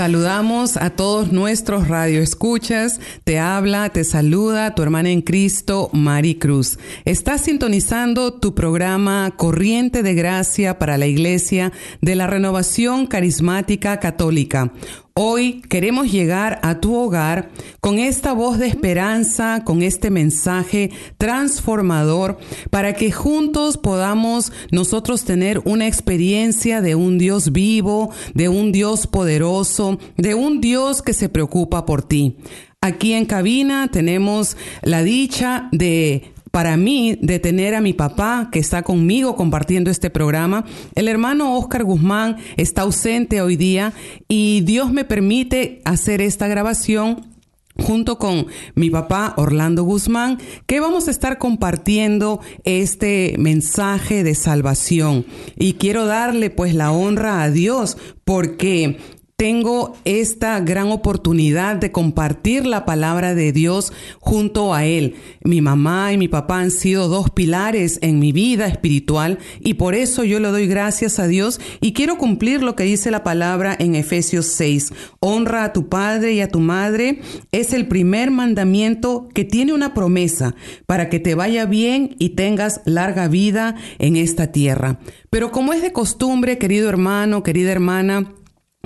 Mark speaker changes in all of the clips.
Speaker 1: Saludamos a todos nuestros radioescuchas. Te habla, te saluda tu hermana en Cristo, Mari Cruz. Estás sintonizando tu programa Corriente de Gracia para la Iglesia de la Renovación Carismática Católica. Hoy queremos llegar a tu hogar con esta voz de esperanza, con este mensaje transformador, para que juntos podamos nosotros tener una experiencia de un Dios vivo, de un Dios poderoso, de un Dios que se preocupa por ti. Aquí en cabina tenemos la dicha de para mí de tener a mi papá que está conmigo compartiendo este programa. El hermano Oscar Guzmán está ausente hoy día y Dios me permite hacer esta grabación junto con mi papá Orlando Guzmán, que vamos a estar compartiendo este mensaje de salvación. Y quiero darle pues la honra a Dios porque tengo esta gran oportunidad de compartir la palabra de Dios junto a Él. Mi mamá y mi papá han sido dos pilares en mi vida espiritual y por eso yo le doy gracias a Dios y quiero cumplir lo que dice la palabra en Efesios 6. Honra a tu padre y a tu madre es el primer mandamiento que tiene una promesa para que te vaya bien y tengas larga vida en esta tierra. Pero como es de costumbre, querido hermano, querida hermana,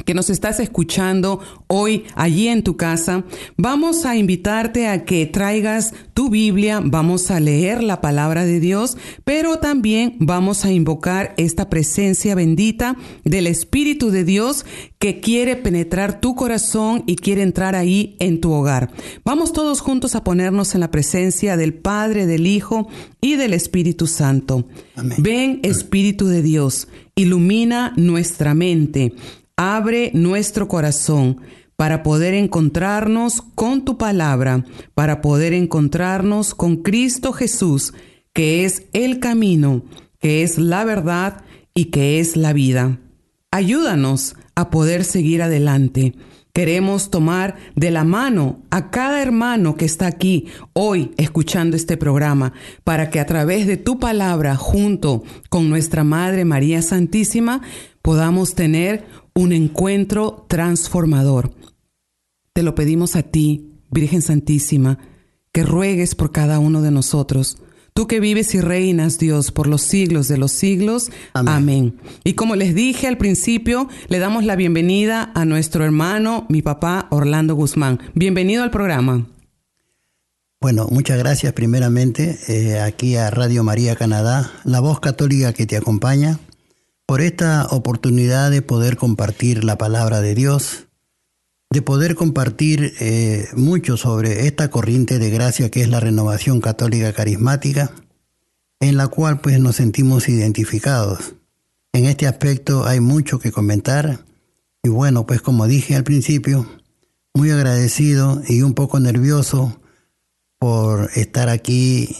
Speaker 1: que nos estás escuchando hoy allí en tu casa, vamos a invitarte a que traigas tu Biblia, vamos a leer la palabra de Dios, pero también vamos a invocar esta presencia bendita del Espíritu de Dios que quiere penetrar tu corazón y quiere entrar ahí en tu hogar. Vamos todos juntos a ponernos en la presencia del Padre, del Hijo y del Espíritu Santo.
Speaker 2: Amén.
Speaker 1: Ven Espíritu de Dios, ilumina nuestra mente abre nuestro corazón para poder encontrarnos con tu palabra, para poder encontrarnos con Cristo Jesús, que es el camino, que es la verdad y que es la vida. Ayúdanos a poder seguir adelante. Queremos tomar de la mano a cada hermano que está aquí hoy escuchando este programa para que a través de tu palabra junto con nuestra Madre María Santísima podamos tener un encuentro transformador. Te lo pedimos a ti, Virgen Santísima, que ruegues por cada uno de nosotros. Tú que vives y reinas, Dios, por los siglos de los siglos. Amén. Amén. Y como les dije al principio, le damos la bienvenida a nuestro hermano, mi papá Orlando Guzmán. Bienvenido al programa.
Speaker 2: Bueno, muchas gracias primeramente eh, aquí a Radio María Canadá, la voz católica que te acompaña, por esta oportunidad de poder compartir la palabra de Dios, de poder compartir eh, mucho sobre esta corriente de gracia que es la renovación católica carismática, en la cual pues nos sentimos identificados. En este aspecto hay mucho que comentar y bueno, pues como dije al principio, muy agradecido y un poco nervioso por estar aquí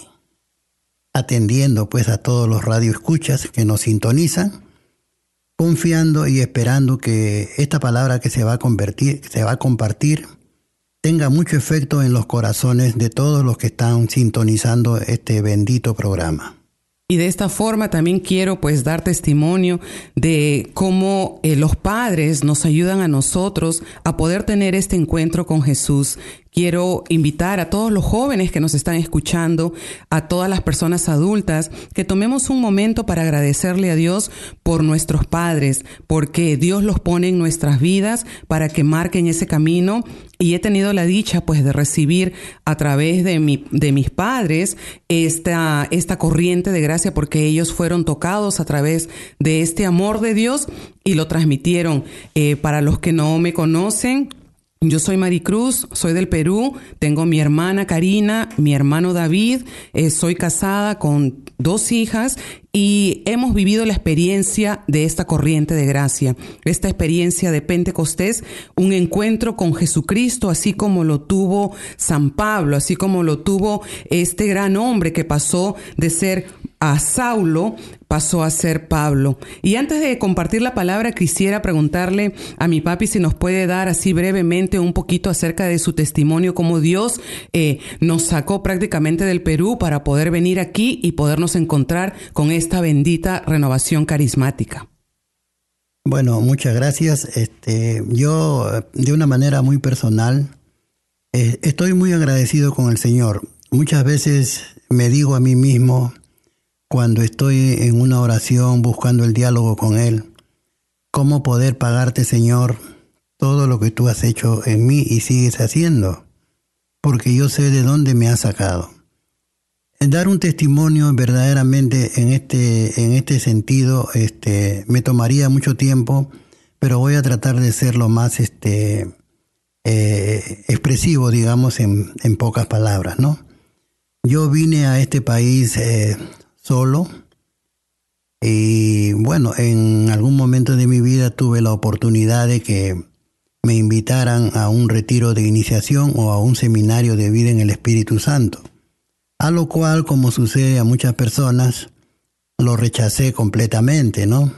Speaker 2: atendiendo pues a todos los radioescuchas que nos sintonizan confiando y esperando que esta palabra que se va a convertir, se va a compartir, tenga mucho efecto en los corazones de todos los que están sintonizando este bendito programa.
Speaker 1: Y de esta forma también quiero pues dar testimonio de cómo eh, los padres nos ayudan a nosotros a poder tener este encuentro con Jesús, quiero invitar a todos los jóvenes que nos están escuchando, a todas las personas adultas, que tomemos un momento para agradecerle a Dios por nuestros padres, porque Dios los pone en nuestras vidas para que marquen ese camino y he tenido la dicha pues de recibir a través de, mi, de mis padres esta, esta corriente de gracia porque ellos fueron tocados a través de este amor de Dios y lo transmitieron. Eh, para los que no me conocen, yo soy Maricruz, soy del Perú, tengo mi hermana Karina, mi hermano David, eh, soy casada con dos hijas y hemos vivido la experiencia de esta corriente de gracia, esta experiencia de Pentecostés, un encuentro con Jesucristo, así como lo tuvo San Pablo, así como lo tuvo este gran hombre que pasó de ser a Saulo pasó a ser Pablo. Y antes de compartir la palabra, quisiera preguntarle a mi papi si nos puede dar así brevemente un poquito acerca de su testimonio, cómo Dios eh, nos sacó prácticamente del Perú para poder venir aquí y podernos encontrar con esta bendita renovación carismática.
Speaker 2: Bueno, muchas gracias. Este, yo, de una manera muy personal, eh, estoy muy agradecido con el Señor. Muchas veces me digo a mí mismo, cuando estoy en una oración buscando el diálogo con Él. ¿Cómo poder pagarte, Señor, todo lo que tú has hecho en mí y sigues haciendo? Porque yo sé de dónde me has sacado. Dar un testimonio verdaderamente en este, en este sentido este, me tomaría mucho tiempo, pero voy a tratar de ser lo más este, eh, expresivo, digamos, en, en, pocas palabras, ¿no? Yo vine a este país eh, solo. Y bueno, en algún momento de mi vida tuve la oportunidad de que me invitaran a un retiro de iniciación o a un seminario de vida en el Espíritu Santo. A lo cual, como sucede a muchas personas, lo rechacé completamente, ¿no?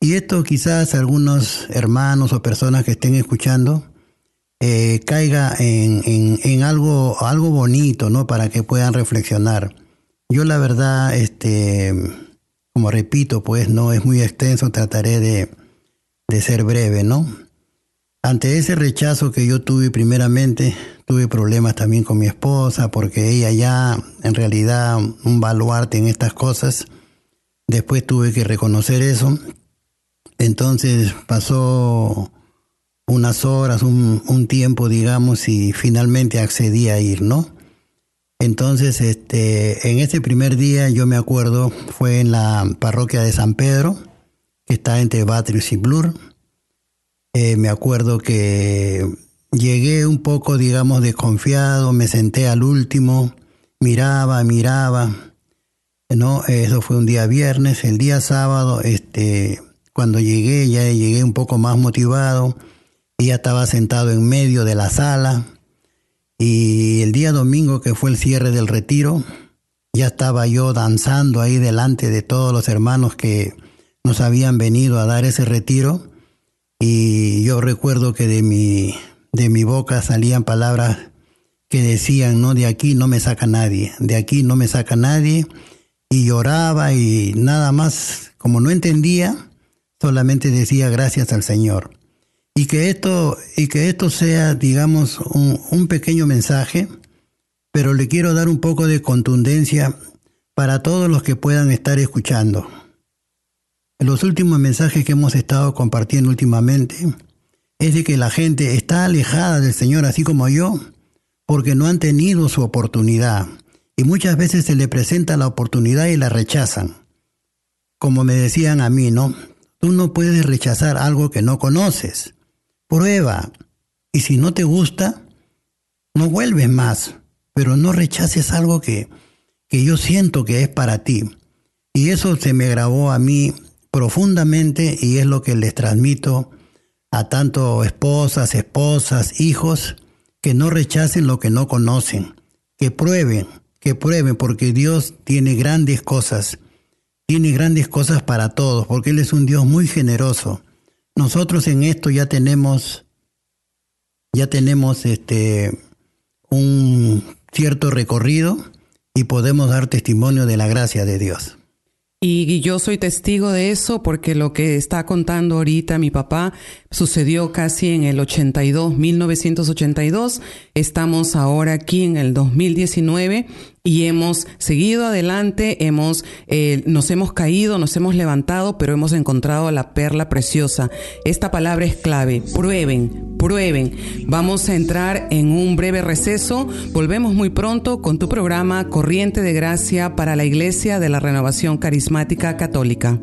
Speaker 2: Y esto quizás algunos hermanos o personas que estén escuchando eh, caiga en, en, algo, algo bonito, ¿no? Para que puedan reflexionar. Yo la verdad, este, como repito, pues no es muy extenso, trataré de, de ser breve, ¿no? Ante ese rechazo que yo tuve primeramente, tuve problemas también con mi esposa, porque ella ya en realidad un baluarte en estas cosas. Después tuve que reconocer eso. Entonces pasó unas horas, un, un tiempo, digamos, y finalmente accedí a ir, ¿no? Entonces, este, en ese primer día yo me acuerdo, fue en la parroquia de San Pedro, que está entre Batrius y Blur. Eh, me acuerdo que llegué un poco, digamos, desconfiado, me senté al último, miraba, miraba. No, eso fue un día viernes. El día sábado, este, cuando llegué, ya llegué un poco más motivado. Y ya estaba sentado en medio de la sala y el día domingo que fue el cierre del retiro, ya estaba yo danzando ahí delante de todos los hermanos que nos habían venido a dar ese retiro. Y yo recuerdo que de mi, de mi boca salían palabras que decían, no, de aquí no me saca nadie, de aquí no me saca nadie. Y lloraba y nada más, como no entendía, solamente decía gracias al Señor y que esto, y que esto sea, digamos, un, un pequeño mensaje, pero le quiero dar un poco de contundencia para todos los que puedan estar escuchando. Los últimos mensajes que hemos estado compartiendo últimamente es de que la gente está alejada del Señor, así como yo, porque no han tenido su oportunidad. Y muchas veces se le presenta la oportunidad y la rechazan. Como me decían a mí, ¿no? Tú no puedes rechazar algo que no conoces. Prueba. Y si no te gusta, no vuelves más. Pero no rechaces algo que, que yo siento que es para ti. Y eso se me grabó a mí profundamente y es lo que les transmito a tanto esposas, esposas, hijos, que no rechacen lo que no conocen, que prueben, que prueben, porque Dios tiene grandes cosas, tiene grandes cosas para todos, porque Él es un Dios muy generoso. Nosotros en esto ya tenemos, ya tenemos este, un cierto recorrido y podemos dar testimonio de la gracia de Dios.
Speaker 3: Y yo soy testigo de eso porque lo que está contando ahorita mi papá sucedió casi en el 82, 1982. Estamos ahora aquí en el 2019 y hemos seguido adelante, hemos, eh, nos hemos caído, nos hemos levantado, pero hemos encontrado la perla preciosa. Esta palabra es clave. Prueben, prueben. Vamos a entrar en un breve receso. Volvemos muy pronto con tu programa Corriente de Gracia para la Iglesia de la Renovación Carismática Católica.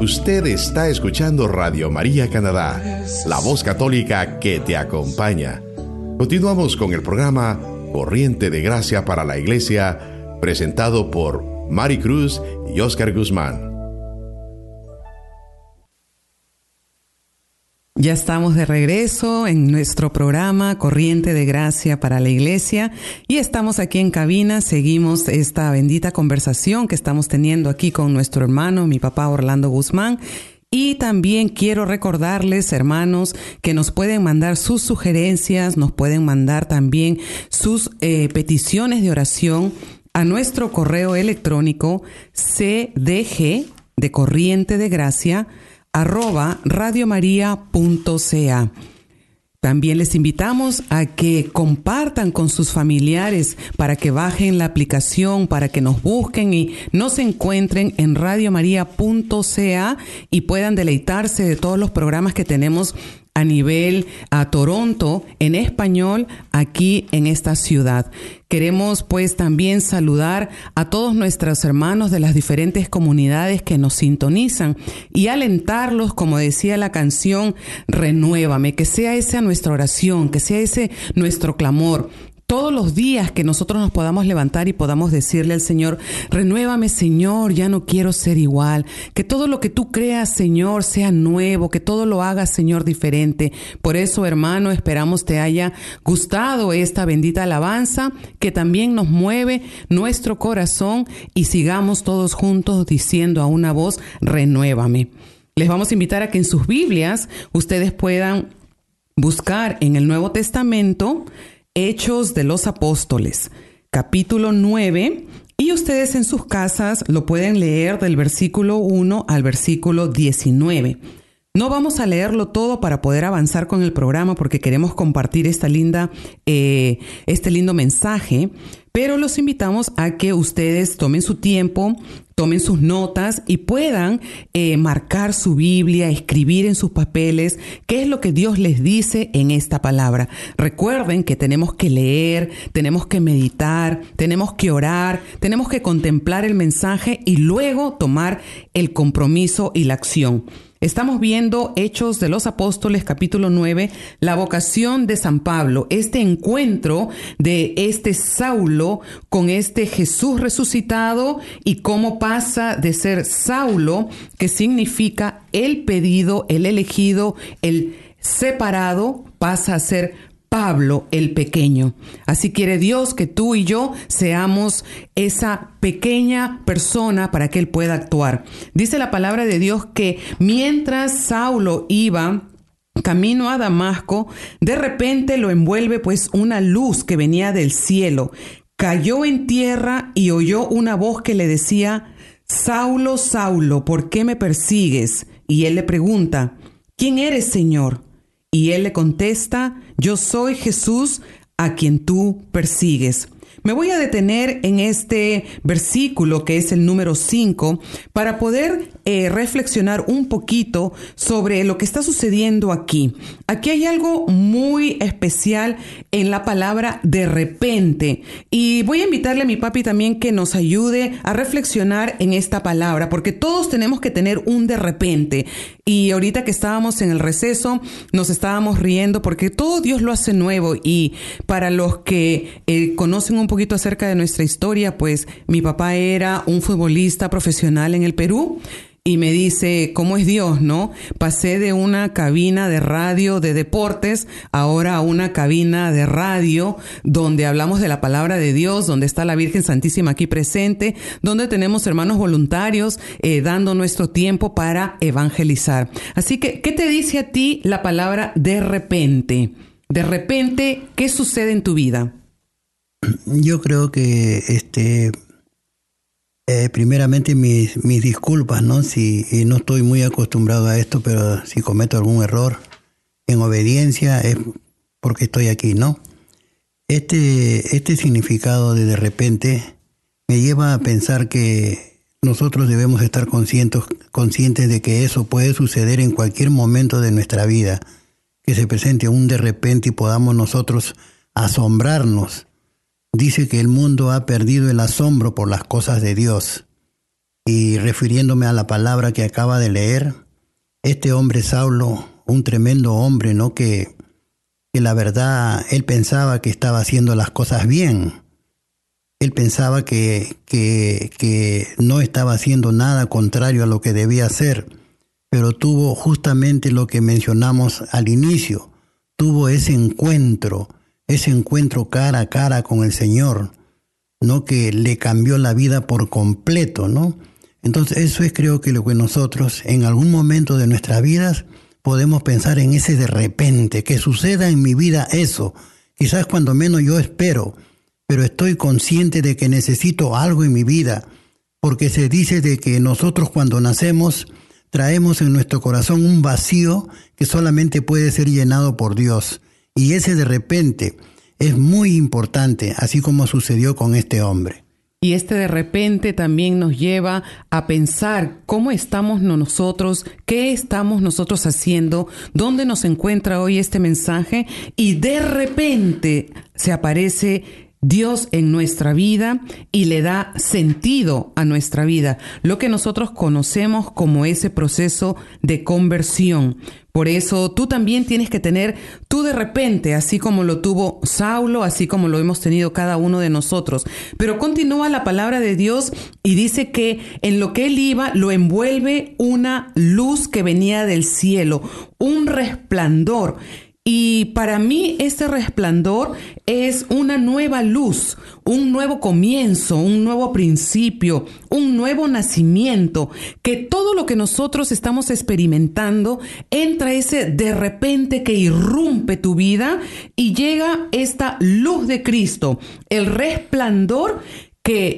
Speaker 4: Usted está escuchando Radio María Canadá, la voz católica que te acompaña. Continuamos con el programa Corriente de Gracia para la Iglesia, presentado por Mari Cruz y Oscar Guzmán.
Speaker 3: Ya estamos de regreso en nuestro programa Corriente de Gracia para la Iglesia y estamos aquí en cabina, seguimos esta bendita conversación que estamos teniendo aquí con nuestro hermano, mi papá Orlando Guzmán. Y también quiero recordarles, hermanos, que nos pueden mandar sus sugerencias, nos pueden mandar también sus eh, peticiones de oración a nuestro correo electrónico cdg de Corriente de Gracia arroba radiomaria.ca. También les invitamos a que compartan con sus familiares para que bajen la aplicación, para que nos busquen y nos encuentren en radiomaria.ca y puedan deleitarse de todos los programas que tenemos a nivel a Toronto en español aquí en esta ciudad. Queremos pues también saludar a todos nuestros hermanos de las diferentes comunidades que nos sintonizan y alentarlos, como decía la canción, renuévame, que sea esa nuestra oración, que sea ese nuestro clamor
Speaker 1: todos los días que nosotros nos podamos levantar y podamos decirle al Señor, renuévame Señor, ya no quiero ser igual, que todo lo que tú creas Señor sea nuevo, que todo lo hagas Señor diferente. Por eso hermano, esperamos te haya gustado esta bendita alabanza que también nos mueve nuestro corazón y sigamos todos juntos diciendo a una voz, renuévame. Les vamos a invitar a que en sus Biblias ustedes puedan buscar en el Nuevo Testamento Hechos de los Apóstoles, capítulo 9, y ustedes en sus casas lo pueden leer del versículo 1 al versículo 19. No vamos a leerlo todo para poder avanzar con el programa porque queremos compartir esta linda, eh, este lindo mensaje, pero los invitamos a que ustedes tomen su tiempo, tomen sus notas y puedan eh, marcar su Biblia, escribir en sus papeles qué es lo que Dios les dice en esta palabra. Recuerden que tenemos que leer, tenemos que meditar, tenemos que orar, tenemos que contemplar el mensaje y luego tomar el compromiso y la acción. Estamos viendo Hechos de los Apóstoles capítulo 9, la vocación de San Pablo, este encuentro de este Saulo con este Jesús resucitado y cómo pasa de ser Saulo, que significa el pedido, el elegido, el separado, pasa a ser Pablo el pequeño. Así quiere Dios que tú y yo seamos esa pequeña persona para que Él pueda actuar. Dice la palabra de Dios que mientras Saulo iba camino a Damasco, de repente lo envuelve pues una luz que venía del cielo. Cayó en tierra y oyó una voz que le decía, Saulo, Saulo, ¿por qué me persigues? Y él le pregunta, ¿quién eres, Señor? Y él le contesta, yo soy Jesús a quien tú persigues. Me voy a detener en este versículo que es el número 5 para poder eh, reflexionar un poquito sobre lo que está sucediendo aquí. Aquí hay algo muy especial en la palabra de repente. Y voy a invitarle a mi papi también que nos ayude a reflexionar en esta palabra porque todos tenemos que tener un de repente. Y ahorita que estábamos en el receso nos estábamos riendo porque todo Dios lo hace nuevo. Y para los que eh, conocen un poquito acerca de nuestra historia pues mi papá era un futbolista profesional en el Perú y me dice, ¿cómo es Dios, no? Pasé de una cabina de radio de deportes ahora a una cabina de radio donde hablamos de la palabra de Dios, donde está la Virgen Santísima aquí presente, donde tenemos hermanos voluntarios eh, dando nuestro tiempo para evangelizar. Así que, ¿qué te dice a ti la palabra de repente? De repente, ¿qué sucede en tu vida?
Speaker 2: Yo creo que este eh, primeramente mis, mis, disculpas, ¿no? Si no estoy muy acostumbrado a esto, pero si cometo algún error en obediencia es porque estoy aquí, ¿no? Este, este significado de de repente me lleva a pensar que nosotros debemos estar conscientes, conscientes de que eso puede suceder en cualquier momento de nuestra vida, que se presente un de repente y podamos nosotros asombrarnos dice que el mundo ha perdido el asombro por las cosas de Dios. Y refiriéndome a la palabra que acaba de leer, este hombre Saulo, un tremendo hombre, ¿no? Que, que la verdad él pensaba que estaba haciendo las cosas bien. Él pensaba que, que, que no estaba haciendo nada contrario a lo que debía hacer, pero tuvo justamente lo que mencionamos al inicio, tuvo ese encuentro ese encuentro cara a cara con el Señor, ¿no? Que le cambió la vida por completo, ¿no? Entonces eso es creo que lo que nosotros en algún momento de nuestras vidas podemos pensar en ese de repente, que suceda en mi vida eso, quizás cuando menos yo espero, pero estoy consciente de que necesito algo en mi vida, porque se dice de que nosotros cuando nacemos traemos en nuestro corazón un vacío que solamente puede ser llenado por Dios. Y ese de repente es muy importante, así como sucedió con este hombre.
Speaker 1: Y este de repente también nos lleva a pensar cómo estamos nosotros, qué estamos nosotros haciendo, dónde nos encuentra hoy este mensaje y de repente se aparece Dios en nuestra vida y le da sentido a nuestra vida, lo que nosotros conocemos como ese proceso de conversión. Por eso tú también tienes que tener, tú de repente, así como lo tuvo Saulo, así como lo hemos tenido cada uno de nosotros. Pero continúa la palabra de Dios y dice que en lo que él iba lo envuelve una luz que venía del cielo, un resplandor. Y para mí ese resplandor es una nueva luz, un nuevo comienzo, un nuevo principio, un nuevo nacimiento, que todo lo que nosotros estamos experimentando entra ese de repente que irrumpe tu vida y llega esta luz de Cristo, el resplandor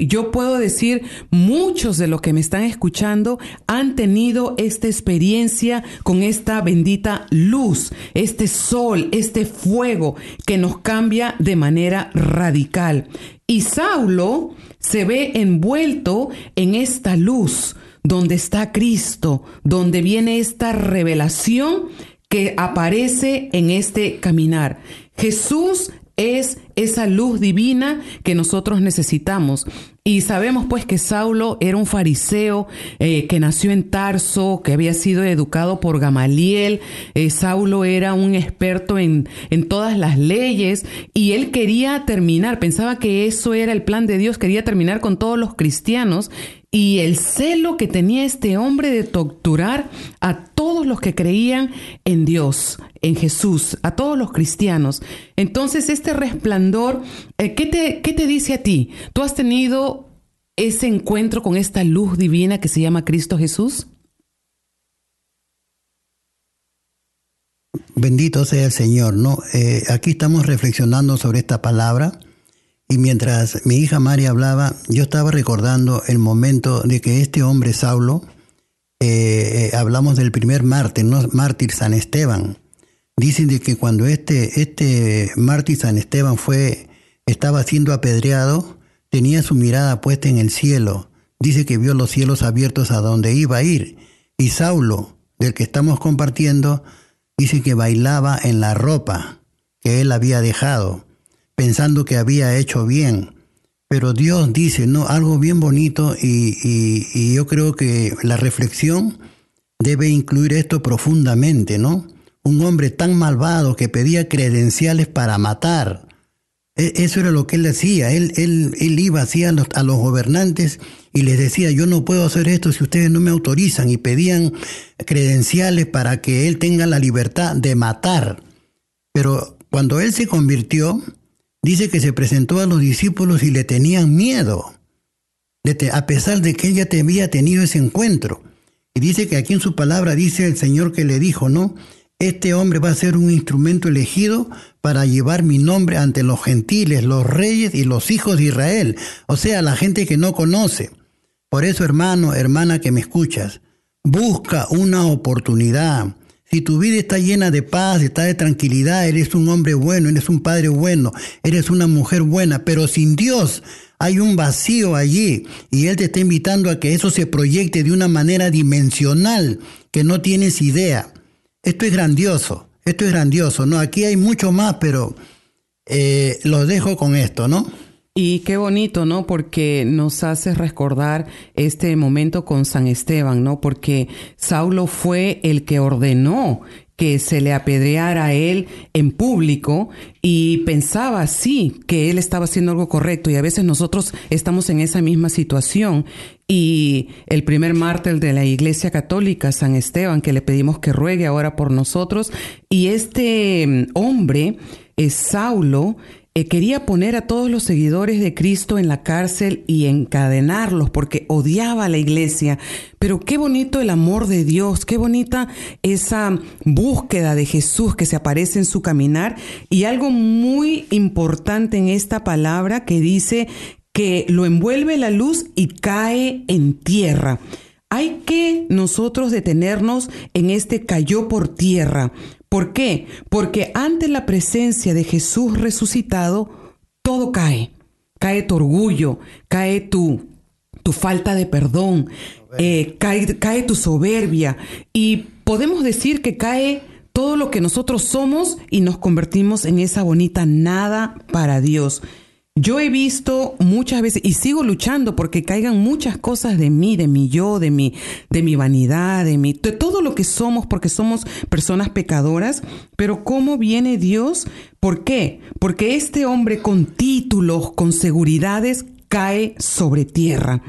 Speaker 1: yo puedo decir, muchos de los que me están escuchando han tenido esta experiencia con esta bendita luz, este sol, este fuego que nos cambia de manera radical. Y Saulo se ve envuelto en esta luz donde está Cristo, donde viene esta revelación que aparece en este caminar. Jesús es esa luz divina que nosotros necesitamos. Y sabemos pues que Saulo era un fariseo eh, que nació en Tarso, que había sido educado por Gamaliel. Eh, Saulo era un experto en, en todas las leyes y él quería terminar, pensaba que eso era el plan de Dios, quería terminar con todos los cristianos y el celo que tenía este hombre de torturar a todos los que creían en Dios, en Jesús, a todos los cristianos. Entonces, este resplandor, eh, ¿qué, te, ¿qué te dice a ti? ¿Tú has tenido ese encuentro con esta luz divina que se llama Cristo Jesús?
Speaker 2: Bendito sea el Señor, ¿no? Eh, aquí estamos reflexionando sobre esta palabra y mientras mi hija María hablaba, yo estaba recordando el momento de que este hombre Saulo, eh, hablamos del primer mártir, ¿no? mártir San Esteban. Dicen de que cuando este, este San Esteban fue, estaba siendo apedreado, tenía su mirada puesta en el cielo. Dice que vio los cielos abiertos a donde iba a ir. Y Saulo, del que estamos compartiendo, dice que bailaba en la ropa que él había dejado pensando que había hecho bien. Pero Dios dice, no, algo bien bonito y, yo creo que la reflexión debe incluir esto profundamente, ¿no? Un hombre tan malvado que pedía credenciales para matar. E, eso era lo que él decía. Él, él, él iba hacia a los, a los gobernantes y les decía, yo no puedo hacer esto si ustedes no me autorizan. Y pedían credenciales para que él tenga la libertad de matar. Pero cuando él se convirtió, dice que se presentó a los discípulos y le tenían miedo, a pesar de que ella había tenido ese encuentro. Y dice que aquí en su palabra dice el Señor que le dijo, ¿no? Este hombre va a ser un instrumento elegido para llevar mi nombre ante los gentiles, los reyes y los hijos de Israel, o sea, la gente que no conoce. Por eso, hermano, hermana que me escuchas, busca una oportunidad, si tu vida está llena de paz, está de tranquilidad, eres un hombre bueno, eres un padre bueno, eres una mujer buena, pero sin Dios hay un vacío allí y Él te está invitando a que eso se proyecte de una manera dimensional que no tienes idea. Esto es grandioso, esto es grandioso, ¿no? Aquí hay mucho más, pero eh, los dejo con esto, ¿no?
Speaker 1: Y qué bonito, ¿no? Porque nos hace recordar este momento con San Esteban, ¿no? Porque Saulo fue el que ordenó que se le apedreara a él en público y pensaba, sí, que él estaba haciendo algo correcto y a veces nosotros estamos en esa misma situación. Y el primer mártir de la Iglesia Católica, San Esteban, que le pedimos que ruegue ahora por nosotros, y este mm, hombre, es Saulo, eh, quería poner a todos los seguidores de Cristo en la cárcel y encadenarlos porque odiaba a la iglesia. Pero qué bonito el amor de Dios, qué bonita esa búsqueda de Jesús que se aparece en su caminar y algo muy importante en esta palabra que dice que lo envuelve la luz y cae en tierra. Hay que nosotros detenernos en este cayó por tierra, ¿Por qué? Porque ante la presencia de Jesús resucitado, todo cae. Cae tu orgullo, cae tu, tu falta de perdón, eh, cae, cae tu soberbia y podemos decir que cae todo lo que nosotros somos y nos convertimos en esa bonita nada para Dios. Yo he visto muchas veces y sigo luchando porque caigan muchas cosas de mí, de mi yo, de mi, de mi vanidad, de mi, de todo lo que somos, porque somos personas pecadoras. Pero cómo viene Dios? ¿Por qué? Porque este hombre con títulos, con seguridades, cae sobre tierra.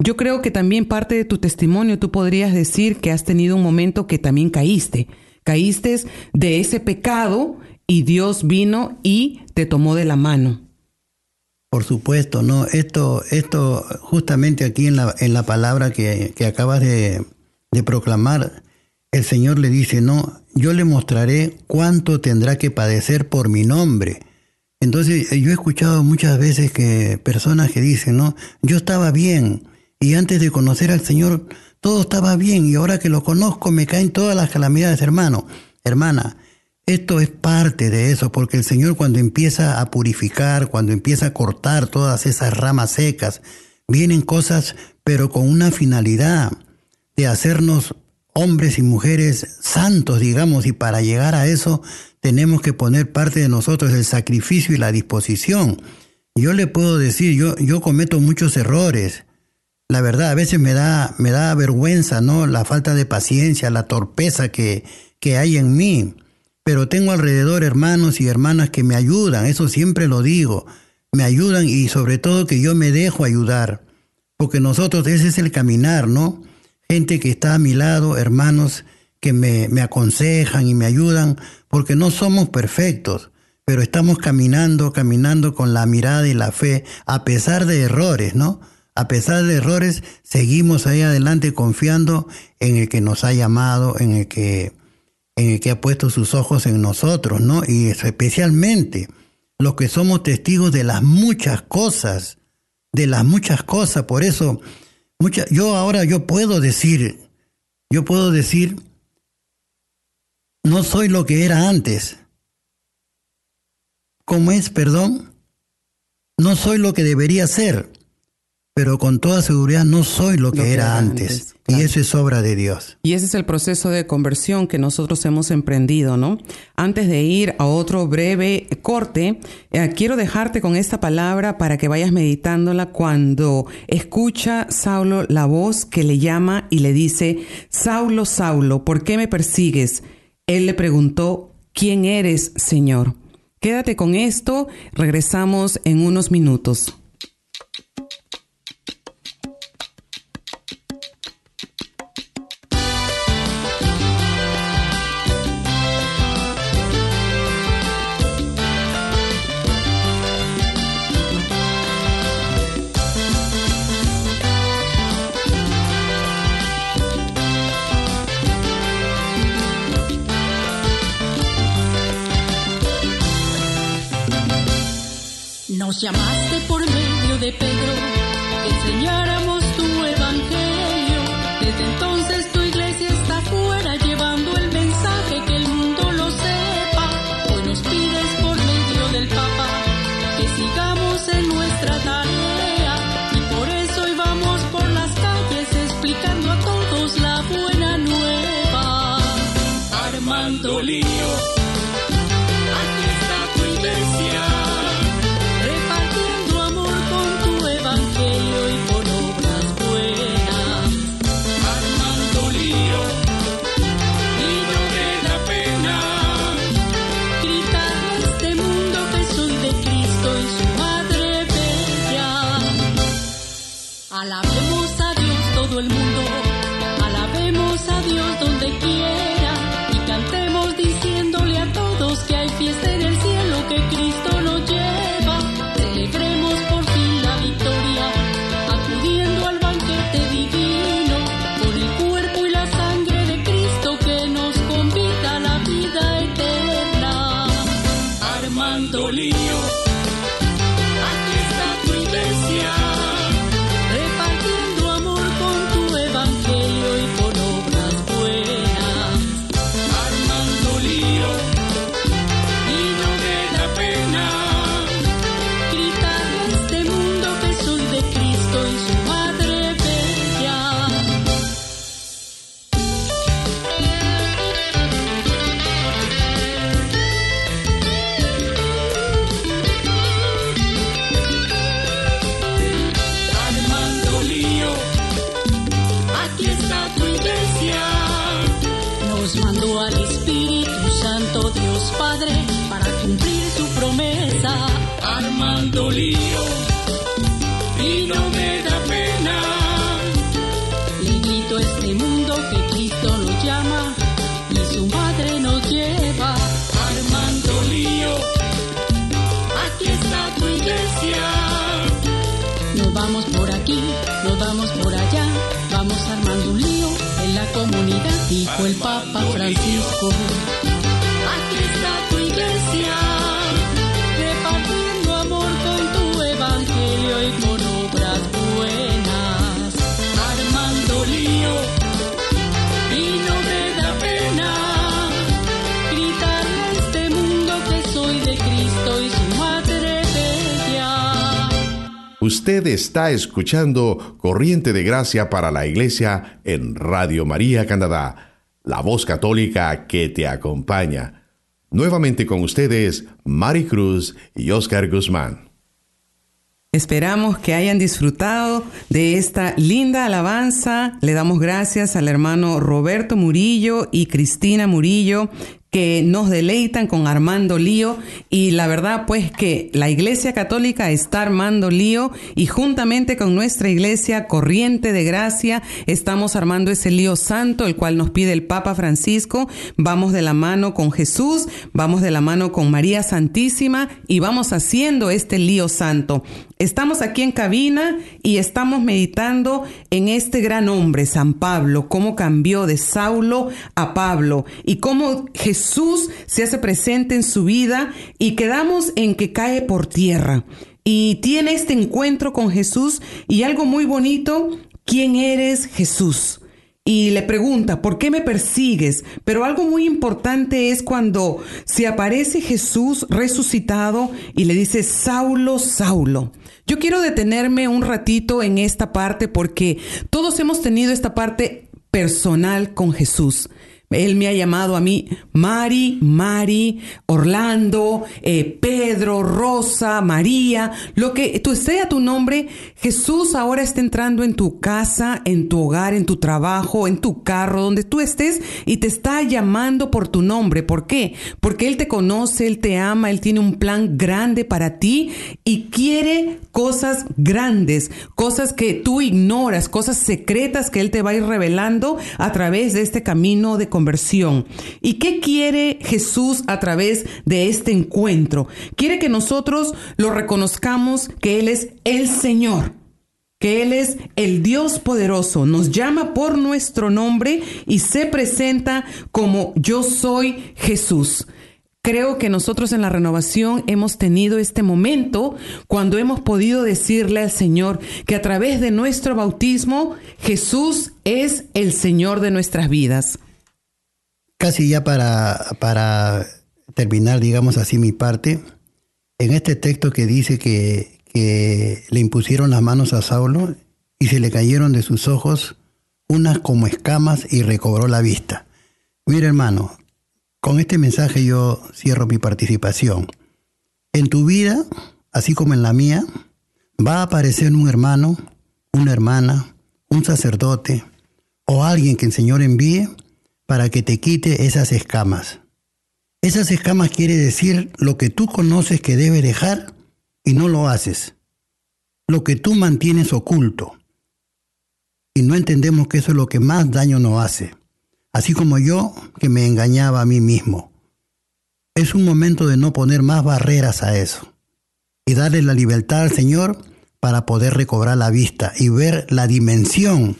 Speaker 1: Yo creo que también parte de tu testimonio tú podrías decir que has tenido un momento que también caíste. Caíste de ese pecado y Dios vino y te tomó de la mano.
Speaker 2: Por supuesto, no. Esto, esto justamente aquí en la, en la palabra que, acabas de, de, proclamar, el Señor le dice, no, yo le mostraré cuánto tendrá que padecer por mi nombre. Entonces, yo he escuchado muchas veces que personas que dicen, no, yo estaba bien y antes de conocer al Señor todo estaba bien y ahora que lo conozco me caen todas las calamidades, hermano, hermana. Esto es parte de eso, porque el Señor cuando empieza a purificar, cuando empieza a cortar todas esas ramas secas, vienen cosas, pero con una finalidad de hacernos hombres y mujeres santos, digamos, y para llegar a eso tenemos que poner parte de nosotros el sacrificio y la disposición. Yo le puedo decir, yo, yo cometo muchos errores. La verdad, a veces me da, me da vergüenza, ¿no? La falta de paciencia, la torpeza que, que hay en mí pero tengo alrededor hermanos y hermanas que me ayudan, eso siempre lo digo, me ayudan y sobre todo que yo me dejo ayudar, porque nosotros ese es el caminar, ¿no? Gente que está a mi lado, hermanos que me, me aconsejan y me ayudan, porque no somos perfectos, pero estamos caminando, caminando con la mirada y la fe, a pesar de errores, ¿no? A pesar de errores, seguimos ahí adelante confiando en el que nos ha llamado, en el que en el que ha puesto sus ojos en nosotros, ¿no? Y especialmente los que somos testigos de las muchas cosas, de las muchas cosas. Por eso, yo ahora yo puedo decir, yo puedo decir, no soy lo que era antes. ¿Cómo es, perdón? No soy lo que debería ser pero con toda seguridad no soy lo que, era, antes. Y eso es obra de Dios.
Speaker 1: Y ese es el proceso de conversión que nosotros hemos emprendido, ¿no? Antes de ir a otro breve corte, eh, quiero dejarte con esta palabra para que vayas meditándola cuando escucha Saulo la voz que le llama y le dice, Saulo, Saulo, ¿por qué me persigues? Él le preguntó, ¿quién eres, Señor? Quédate con esto, regresamos en unos minutos.
Speaker 5: Nos llamaste por medio de Pedro, que enseñáramos tu evangelio. Desde entonces tu iglesia está fuera llevando el mensaje que el mundo lo sepa. Hoy nos pides por medio del Papa que sigamos en nuestra tarea. Y por eso hoy vamos por las calles explicando a todos la buena nueva. Armando Lío. Padre para cumplir su promesa.
Speaker 6: Armando lío y no me da pena.
Speaker 5: A este mundo que Cristo nos llama y su madre nos lleva.
Speaker 6: Armando lío, aquí está tu iglesia.
Speaker 5: Nos vamos por aquí, nos vamos por allá, vamos armando un lío en la comunidad, dijo el Papa Francisco.
Speaker 6: Aquí está tu iglesia.
Speaker 5: repartiendo amor con tu evangelio y con obras buenas.
Speaker 6: Armando lío y no me da pena.
Speaker 5: Gritarle a este mundo que soy de Cristo y su madre bella.
Speaker 4: Usted está escuchando Corriente de Gracia para la Iglesia en Radio María Canadá, la voz católica que te acompaña. Nuevamente con ustedes, Mari Cruz y Oscar Guzmán.
Speaker 1: Esperamos que hayan disfrutado de esta linda alabanza. Le damos gracias al hermano Roberto Murillo y Cristina Murillo que nos deleitan con Armando Lío y la verdad pues que la Iglesia Católica está armando lío y juntamente con nuestra Iglesia Corriente de Gracia estamos armando ese lío santo el cual nos pide el Papa Francisco. Vamos de la mano con Jesús, vamos de la mano con María Santísima y vamos haciendo este lío santo. Estamos aquí en cabina y estamos meditando en este gran hombre, San Pablo, cómo cambió de Saulo a Pablo y cómo Jesús se hace presente en su vida y quedamos en que cae por tierra. Y tiene este encuentro con Jesús y algo muy bonito, ¿quién eres Jesús? y le pregunta, ¿por qué me persigues? Pero algo muy importante es cuando se aparece Jesús resucitado y le dice, Saulo, Saulo. Yo quiero detenerme un ratito en esta parte porque todos hemos tenido esta parte personal con Jesús. Él me ha llamado a mí Mari, Mari, Orlando, eh, Pedro, Rosa, María, lo que tú sea tu nombre, Jesús ahora está entrando en tu casa, en tu hogar, en tu trabajo, en tu carro, donde tú estés y te está llamando por tu nombre. ¿Por qué? Porque Él te conoce, Él te ama, Él tiene un plan grande para ti y quiere cosas grandes, cosas que tú ignoras, cosas secretas que Él te va a ir revelando a través de este camino de conversión. ¿Y qué quiere Jesús a través de este encuentro? Quiere que nosotros lo reconozcamos que Él es el Señor que Él es el Dios poderoso, nos llama por nuestro nombre y se presenta como yo soy Jesús. Creo que nosotros en la renovación hemos tenido este momento cuando hemos podido decirle al Señor que a través de nuestro bautismo Jesús es el Señor de nuestras vidas.
Speaker 2: Casi ya para, para terminar, digamos así, mi parte, en este texto que dice que, le impusieron las manos a Saulo y se le cayeron de sus ojos unas como escamas y recobró la vista. Mira hermano, con este mensaje yo cierro mi participación. En tu vida, así como en la mía, va a aparecer un hermano, una hermana, un sacerdote o alguien que el Señor envíe para que te quite esas escamas. Esas escamas quiere decir lo que tú conoces que debe dejar y no lo haces. Lo que tú mantienes oculto. Y no entendemos que eso es lo que más daño nos hace. Así como yo que me engañaba a mí mismo. Es un momento de no poner más barreras a eso. Y darle la libertad al Señor para poder recobrar la vista y ver la dimensión,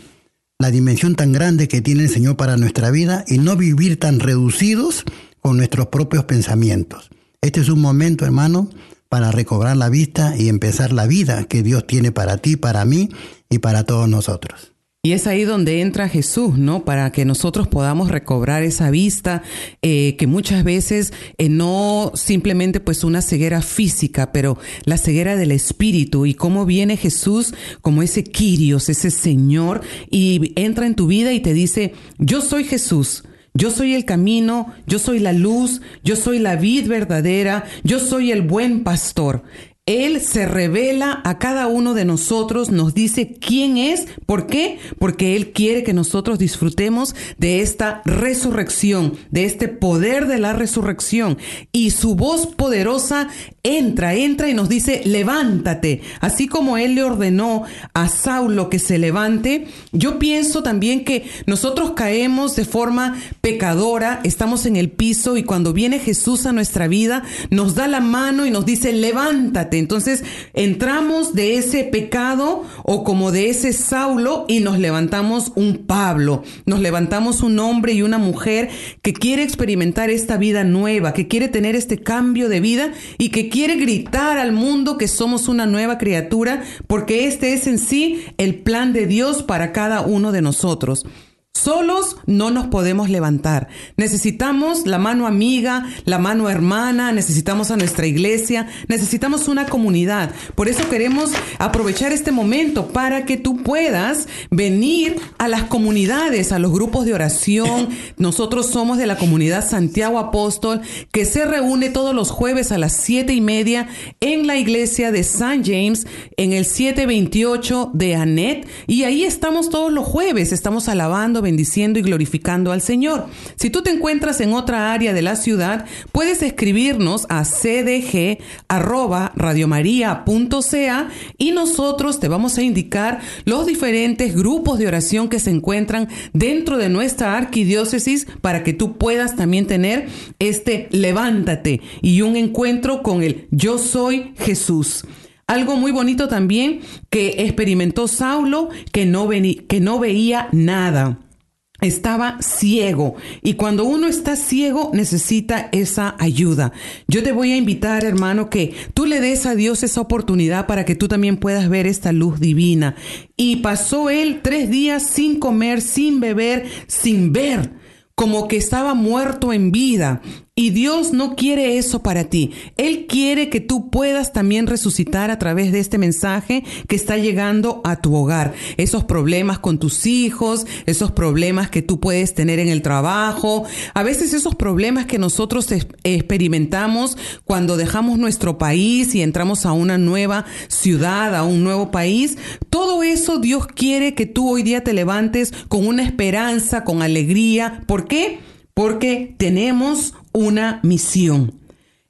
Speaker 2: la dimensión tan grande que tiene el Señor para nuestra vida y no vivir tan reducidos con nuestros propios pensamientos. Este es un momento, hermano, para recobrar la vista y empezar la vida que Dios tiene para ti, para mí y para todos nosotros.
Speaker 1: Y es ahí donde entra Jesús, ¿no? Para que nosotros podamos recobrar esa vista eh, que muchas veces eh, no simplemente pues una ceguera física, pero la ceguera del espíritu y cómo viene Jesús como ese Quirios, ese Señor y entra en tu vida y te dice, yo soy Jesús. Yo soy el camino, yo soy la luz, yo soy la vid verdadera, yo soy el buen pastor. Él se revela a cada uno de nosotros, nos dice quién es, ¿por qué? Porque Él quiere que nosotros disfrutemos de esta resurrección, de este poder de la resurrección. Y su voz poderosa entra, entra y nos dice, levántate. Así como Él le ordenó a Saulo que se levante, yo pienso también que nosotros caemos de forma pecadora, estamos en el piso y cuando viene Jesús a nuestra vida, nos da la mano y nos dice, levántate entonces entramos de ese pecado o como de ese Saulo y nos levantamos un Pablo, nos levantamos un hombre y una mujer que quiere experimentar esta vida nueva, que quiere tener este cambio de vida y que quiere gritar al mundo que somos una nueva criatura porque este es en sí el plan de Dios para cada uno de nosotros. Solos no nos podemos levantar. Necesitamos la mano amiga, la mano hermana, necesitamos a nuestra iglesia, necesitamos una comunidad. Por eso queremos aprovechar este momento para que tú puedas venir a las comunidades, a los grupos de oración. Nosotros somos de la comunidad Santiago Apóstol, que se reúne todos los jueves a las siete y media en la iglesia de San James, en el 728 de Anet. Y ahí estamos todos los jueves, estamos alabando, bendiciendo y glorificando al Señor. Si tú te encuentras en otra área de la ciudad, puedes escribirnos a cdg@radiomaria.ca y nosotros te vamos a indicar los diferentes grupos de oración que se encuentran dentro de nuestra arquidiócesis para que tú puedas también tener este levántate y un encuentro con el yo soy Jesús. Algo muy bonito también que experimentó Saulo, que no, que no veía nada estaba ciego y cuando uno está ciego necesita esa ayuda. Yo te voy a invitar, hermano, que tú le des a Dios esa oportunidad para que tú también puedas ver esta luz divina. Y pasó él tres días sin comer, sin beber, sin ver, como que estaba muerto en vida. Y Dios no quiere eso para ti. Él quiere que tú puedas también resucitar a través de este mensaje que está llegando a tu hogar. Esos problemas con tus hijos, esos problemas que tú puedes tener en el trabajo, a veces esos problemas que nosotros experimentamos cuando dejamos nuestro país y entramos a una nueva ciudad, a un nuevo país. Todo eso Dios quiere que tú hoy día te levantes con una esperanza, con alegría. ¿Por qué? Porque tenemos una misión.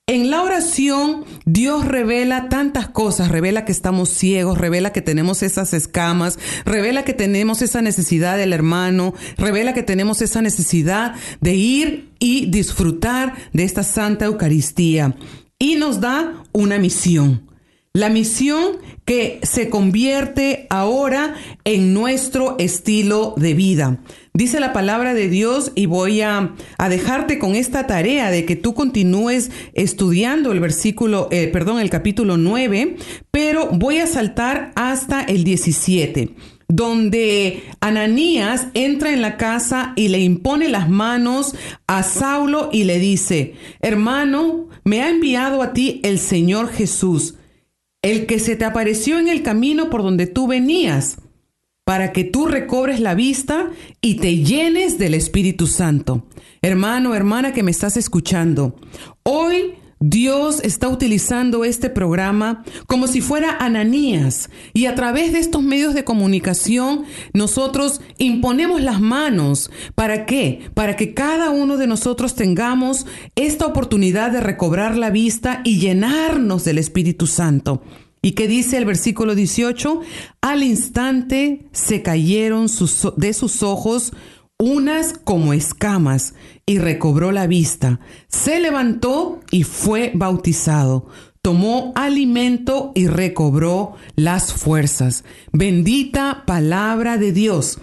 Speaker 1: En la oración, Dios revela tantas cosas, revela que estamos ciegos, revela que tenemos esas escamas, revela que tenemos esa necesidad del hermano, revela que tenemos esa necesidad de ir y disfrutar de esta Santa Eucaristía. Y nos da una misión. La misión que se convierte ahora en nuestro estilo de vida. Dice la palabra de Dios y voy a, dejarte con esta tarea de que tú continúes estudiando el versículo, eh, perdón, el capítulo 9, pero voy a saltar hasta el 17 donde Ananías entra en la casa y le impone las manos a Saulo y le dice, hermano, me ha enviado a ti el Señor Jesús, el que se te apareció en el camino por donde tú venías para que tú recobres la vista y te llenes del Espíritu Santo. Hermano, hermana que me estás escuchando, hoy Dios está utilizando este programa como si fuera Ananías y a través de estos medios de comunicación nosotros imponemos las manos. ¿Para qué? Para que cada uno de nosotros tengamos esta oportunidad de recobrar la vista y llenarnos del Espíritu Santo. ¿Y qué dice el versículo 18? Al instante se cayeron de sus ojos unas como escamas y recobró la vista. Se levantó y fue bautizado. Tomó alimento y recobró las fuerzas. Bendita palabra de Dios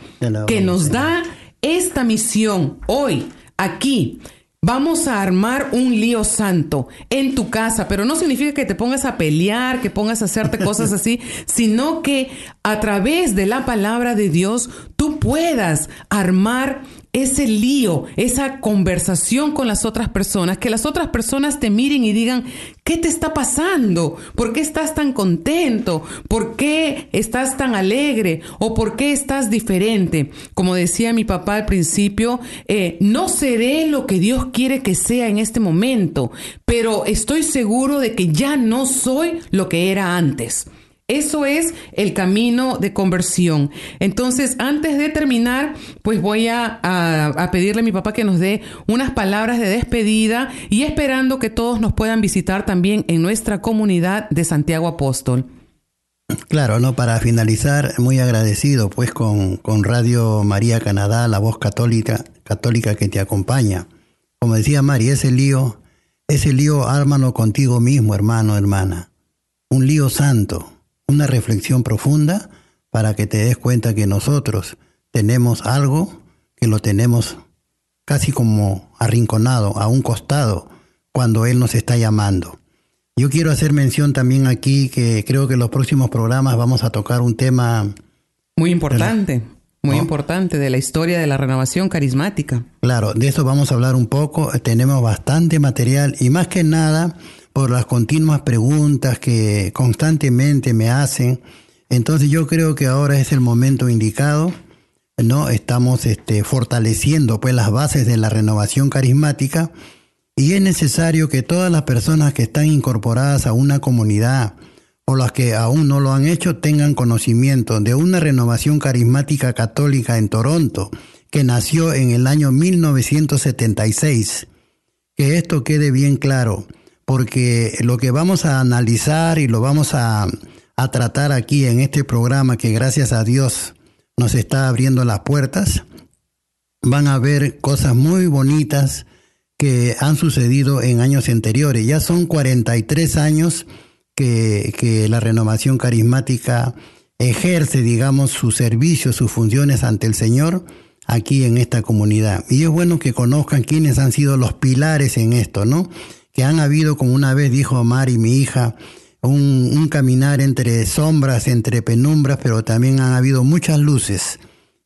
Speaker 1: que nos da esta misión hoy, aquí, Vamos a armar un lío santo en tu casa, pero no significa que te pongas a pelear, que pongas a hacerte cosas así, sino que a través de la palabra de Dios tú puedas armar ese lío, esa conversación con las otras personas, que las otras personas te miren y digan, ¿qué te está pasando? ¿Por qué estás tan contento? ¿Por qué estás tan alegre? ¿O por qué estás diferente? Como decía mi papá al principio, eh, no seré lo que Dios quiere que sea en este momento, pero estoy seguro de que ya no soy lo que era antes. Eso es el camino de conversión. Entonces, antes de terminar, pues voy a, pedirle a mi papá que nos dé unas palabras de despedida y esperando que todos nos puedan visitar también en nuestra comunidad de Santiago Apóstol.
Speaker 2: Claro, no, para finalizar, muy agradecido pues con, con Radio María Canadá, la voz católica, católica que te acompaña. Como decía María, ese lío, ese lío ármalo contigo mismo, hermano, hermana. Un lío santo una reflexión profunda para que te des cuenta que nosotros tenemos algo que lo tenemos casi como arrinconado, a un costado, cuando Él nos está llamando. Yo quiero hacer mención también aquí que creo que en los próximos programas vamos a tocar un tema
Speaker 1: muy importante, muy importante de la historia de la renovación carismática.
Speaker 2: Claro, de eso vamos a hablar un poco. Tenemos bastante material y más que nada por las continuas preguntas que constantemente me hacen. Entonces yo creo que ahora es el momento indicado, ¿no? Estamos este, fortaleciendo pues las bases de la renovación carismática y es necesario que todas las personas que están incorporadas a una comunidad o las que aún no lo han hecho tengan conocimiento de una renovación carismática católica en Toronto que nació en el año 1976. Que esto quede bien claro porque lo que vamos a analizar y lo vamos a, tratar aquí en este programa, que gracias a Dios nos está abriendo las puertas, van a ver cosas muy bonitas que han sucedido en años anteriores. Ya son 43 años que, que la renovación carismática ejerce, digamos, su servicio, sus funciones ante el Señor aquí en esta comunidad. Y es bueno que conozcan quiénes han sido los pilares en esto, ¿no? Que han habido, como una vez dijo Mari, mi hija, un, un, caminar entre sombras, entre penumbras, pero también han habido muchas luces.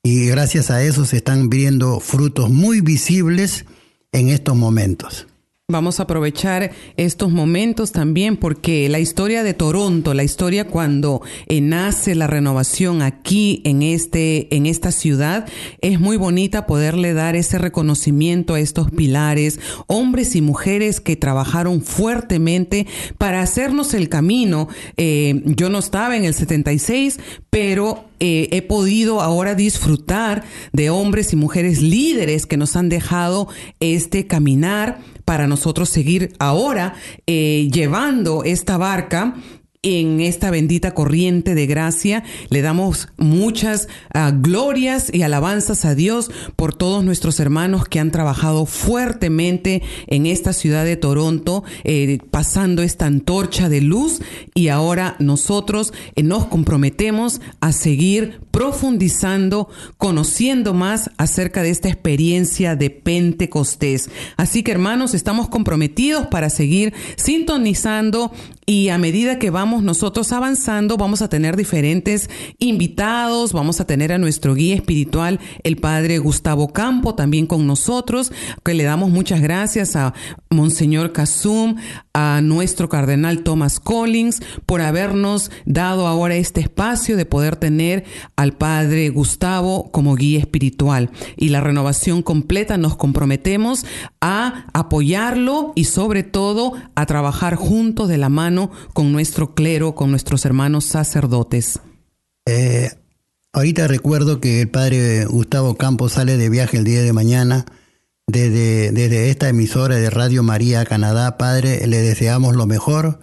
Speaker 2: Y gracias a eso se están viendo frutos muy visibles en estos momentos.
Speaker 1: Vamos a aprovechar estos momentos también porque la historia de Toronto, la historia cuando eh, nace la renovación aquí en este en esta ciudad es muy bonita poderle dar ese reconocimiento a estos pilares, hombres y mujeres que trabajaron fuertemente para hacernos el camino. Eh, yo no estaba en el 76, pero eh, he podido ahora disfrutar de hombres y mujeres líderes que nos han dejado este caminar para nosotros seguir ahora eh, llevando esta barca en esta bendita corriente de gracia. Le damos muchas ah, glorias y alabanzas a Dios por todos nuestros hermanos que han trabajado fuertemente en esta ciudad de Toronto, eh, pasando esta antorcha de luz y ahora nosotros eh, nos comprometemos a seguir profundizando, conociendo más acerca de esta experiencia de Pentecostés. Así que hermanos, estamos comprometidos para seguir sintonizando y a medida que vamos nosotros avanzando, vamos a tener diferentes invitados, vamos a tener a nuestro guía espiritual, el padre Gustavo Campo, también con nosotros, que le damos muchas gracias a Monseñor Casum, a nuestro cardenal Thomas Collins, por habernos dado ahora este espacio de poder tener al padre Gustavo como guía espiritual. Y la renovación completa nos comprometemos a apoyarlo y sobre todo a trabajar juntos de la mano con nuestro clero, con nuestros hermanos sacerdotes.
Speaker 2: Eh, ahorita recuerdo que el padre Gustavo Campos sale de viaje el día de mañana. Desde, desde esta emisora de Radio María Canadá, Padre, le deseamos lo mejor,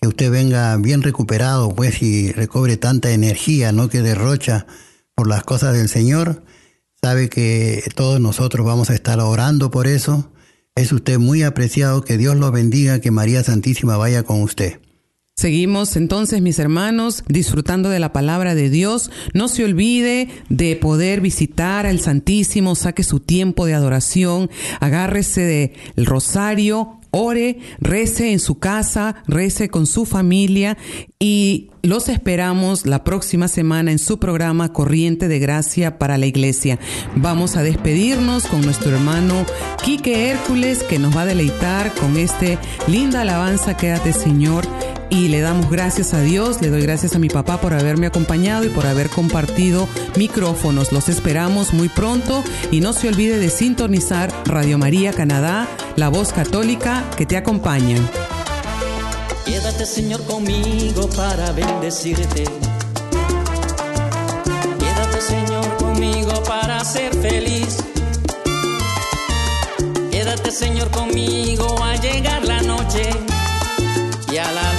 Speaker 2: que usted venga bien recuperado, pues, y recobre tanta energía, ¿no? Que derrocha por las cosas del Señor. Sabe que todos nosotros vamos a estar orando por eso. Es usted muy apreciado, que Dios lo bendiga, que María Santísima vaya con usted.
Speaker 1: Seguimos entonces, mis hermanos, disfrutando de la palabra de Dios. No se olvide de poder visitar al Santísimo, saque su tiempo de adoración, agárrese del rosario, ore, rece en su casa, rece con su familia y los esperamos la próxima semana en su programa Corriente de Gracia para la Iglesia. Vamos a despedirnos con nuestro hermano Quique Hércules que nos va a deleitar con este linda alabanza Quédate Señor y le damos gracias a Dios, le doy gracias a mi papá por haberme acompañado y por haber compartido micrófonos. Los esperamos muy pronto y no se olvide de sintonizar Radio María Canadá, la voz católica que te acompaña.
Speaker 7: Quédate Señor conmigo para bendecirte. Quédate Señor conmigo para ser feliz. Quédate Señor conmigo a llegar la noche y a la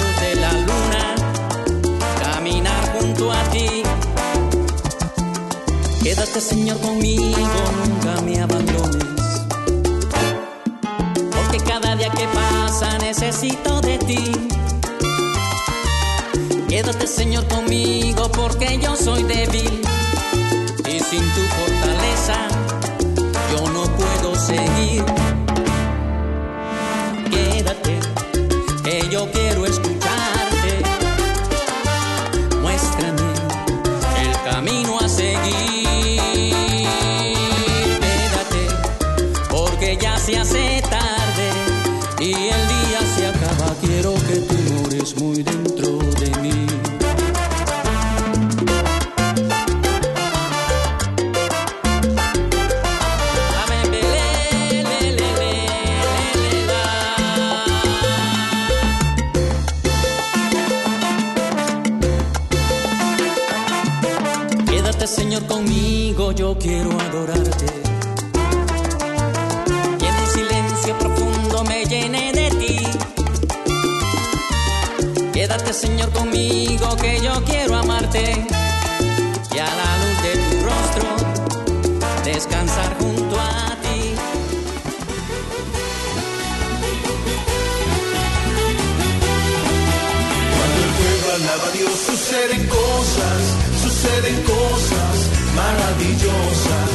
Speaker 7: Quédate Señor conmigo, nunca me abandones. Porque cada día que pasa necesito de ti. Quédate Señor conmigo porque yo soy débil y sin tu fortaleza yo no de ti. Quédate Señor conmigo, que yo quiero amarte. Y a la luz de tu rostro, descansar junto a ti.
Speaker 6: Cuando el pueblo alaba a Dios suceden cosas, suceden cosas maravillosas.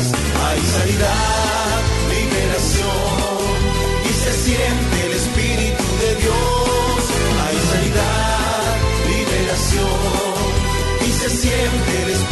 Speaker 6: Hay sanidad, liberación y se siente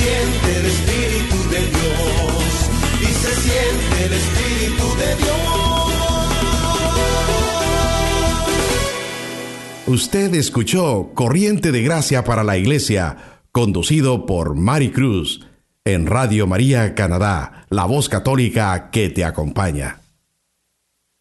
Speaker 6: Siente el Espíritu de Dios. Y se siente el Espíritu de Dios.
Speaker 4: Usted escuchó Corriente de Gracia para la Iglesia, conducido por Mari Cruz, en Radio María Canadá, la voz católica que te acompaña.